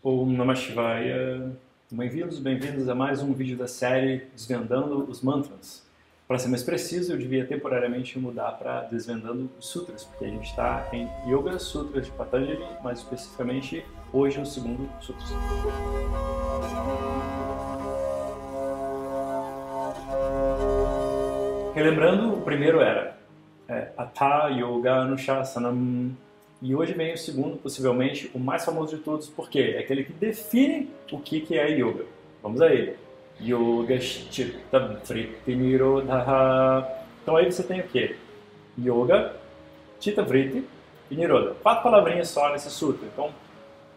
Om Namah Shivaya. Bem-vindos, bem-vindos a mais um vídeo da série Desvendando os Mantras. Para ser mais preciso, eu devia temporariamente mudar para Desvendando os Sutras, porque a gente está em Yoga Sutras de Patanjali, mais especificamente hoje o segundo Sutra. Relembrando, o primeiro era é, Yoga Anushasanam e hoje vem o segundo, possivelmente o mais famoso de todos, porque é aquele que define o que, que é yoga. Vamos a ele. Yoga Chitta Vritti Nirodha. Então aí você tem o quê? Yoga, Chitta Vritti e Nirodha. Quatro palavrinhas só nesse sutra. Então,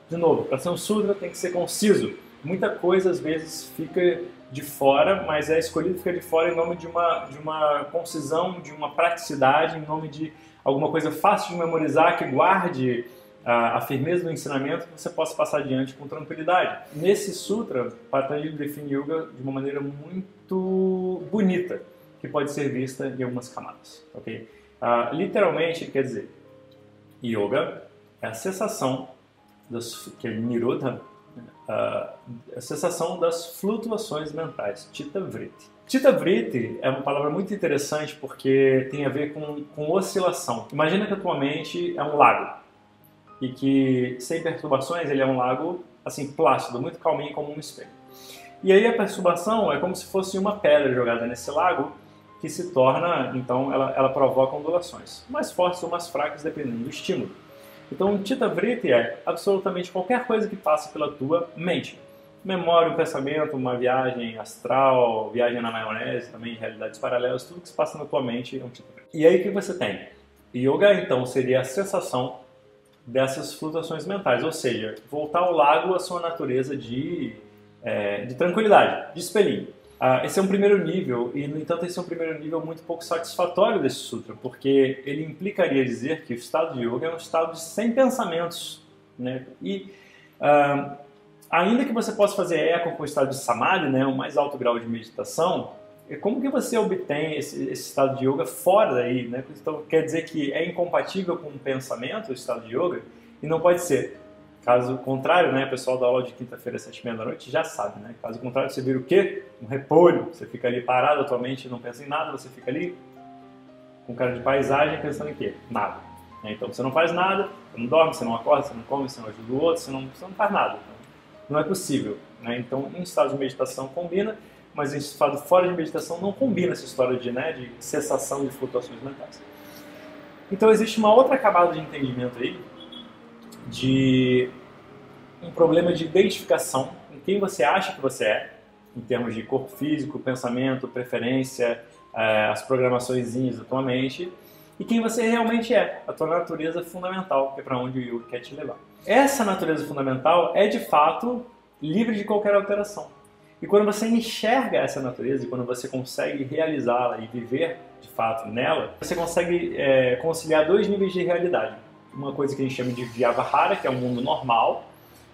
de novo, para ser um sutra tem que ser conciso. Muita coisa às vezes fica de fora, mas é escolhido ficar de fora em nome de uma, de uma concisão, de uma praticidade, em nome de alguma coisa fácil de memorizar, que guarde a, a, firmeza do ensinamento que você possa passar adiante com tranquilidade. Nesse sutra, Patanjali define yoga de uma maneira muito bonita, que pode ser vista em algumas camadas. Okay? Uh, literalmente, ele quer dizer, yoga é a cessação das, que é nirodha, a cessação das flutuações mentais, chitta vritti. Tita Vritti é uma palavra muito interessante porque tem a ver com, com oscilação. Imagina que a tua mente é um lago e que, sem perturbações, ele é um lago assim plácido, muito calminho como um espelho. E aí a perturbação é como se fosse uma pedra jogada nesse lago que se torna, então, ela, ela provoca ondulações, mais fortes ou mais fracas dependendo do estímulo. Então, Tita Vritti é absolutamente qualquer coisa que passa pela tua mente memória, um pensamento, uma viagem astral, viagem na maionese, também realidades paralelas, tudo que se passa na tua mente é um tipo de... E aí o que você tem? Yoga, então, seria a sensação dessas flutuações mentais, ou seja, voltar ao lago à sua natureza de, é, de tranquilidade, de espelhinho. Ah, esse é um primeiro nível, e no entanto esse é um primeiro nível muito pouco satisfatório desse sutra, porque ele implicaria dizer que o estado de yoga é um estado de sem pensamentos. Né? E ah, ainda que você possa fazer eco com o estado de samadhi, né, o mais alto grau de meditação, é como que você obtém esse, esse, estado de yoga fora daí? Né? Então, quer dizer que é incompatível com o pensamento, o estado de yoga, e não pode ser. Caso contrário, né, o pessoal da aula de quinta-feira, sete e meia da noite, já sabe, né? Caso contrário, você vira o quê? Um repolho. Você fica ali parado, atualmente não pensa em nada, você fica ali com cara de paisagem pensando em quê? Nada. Então você não faz nada, você não dorme, você não acorda, você não come, você não ajuda o outro, você não, você não faz nada não é possível. Né? Então, em estado de meditação combina, mas em estado fora de meditação não combina essa história de, né, de cessação de flutuações mentais. Então, existe uma outra camada de entendimento aí, de um problema de identificação em quem você acha que você é, em termos de corpo físico, pensamento, preferência, é, as programações da tua mente, e quem você realmente é, a tua natureza fundamental, que é para onde o Yoga quer te levar. Essa natureza fundamental é de fato livre de qualquer alteração. E quando você enxerga essa natureza e quando você consegue realizá-la e viver de fato nela, você consegue é, conciliar dois níveis de realidade. Uma coisa que a gente chama de Vyavahara, que é um mundo normal,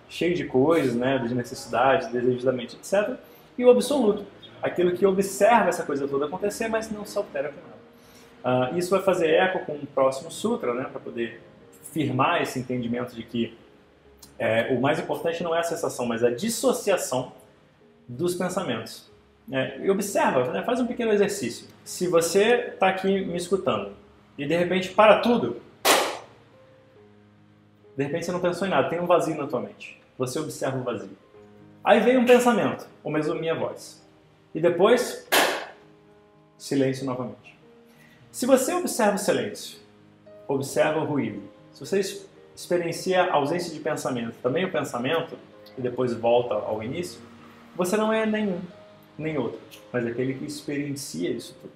cheio de coisas, né, de necessidades, desejos da mente, etc. E o absoluto, aquilo que observa essa coisa toda acontecer, mas não se altera com ela. Uh, isso vai fazer eco com o próximo sutra, né, para poder firmar esse entendimento de que é, o mais importante não é a sensação, mas a dissociação dos pensamentos. É, e observa, né, faz um pequeno exercício. Se você está aqui me escutando e de repente para tudo, de repente você não pensou em nada, tem um vazio na tua mente. Você observa o vazio. Aí vem um pensamento, ou mesmo minha voz. E depois, silêncio novamente. Se você observa o silêncio, observa o ruído, se você experiencia a ausência de pensamento, também o pensamento, e depois volta ao início, você não é nenhum, nem outro, mas aquele que experiencia isso tudo.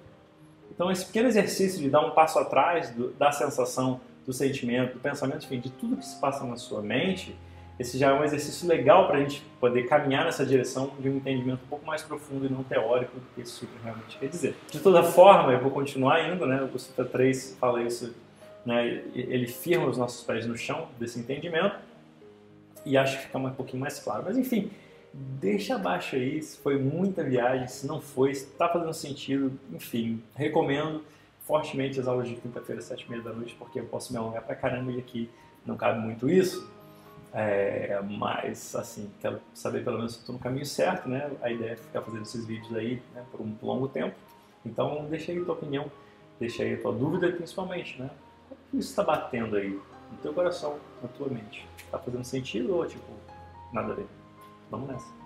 Então, esse pequeno exercício de dar um passo atrás do, da sensação, do sentimento, do pensamento, enfim, de tudo que se passa na sua mente, esse já é um exercício legal para a gente poder caminhar nessa direção de um entendimento um pouco mais profundo e não teórico do que esse sutra realmente quer dizer. De toda forma, eu vou continuar indo, né? O Sutra 3 fala isso né, ele firma os nossos pés no chão desse entendimento e acho que fica um pouquinho mais claro. Mas enfim, deixa abaixo aí se foi muita viagem, se não foi, se está fazendo sentido, enfim, recomendo fortemente as aulas de quinta-feira, sete e meia da noite, porque eu posso me alongar pra caramba e aqui não cabe muito isso. É, mas, assim, quero saber pelo menos se estou no caminho certo, né? A ideia é ficar fazendo esses vídeos aí né, por um longo tempo. Então, deixa aí a tua opinião, deixa aí a tua dúvida, principalmente, né? O que isso está batendo aí no teu coração, na tua mente? Está fazendo sentido ou, tipo, nada a ver? Vamos nessa.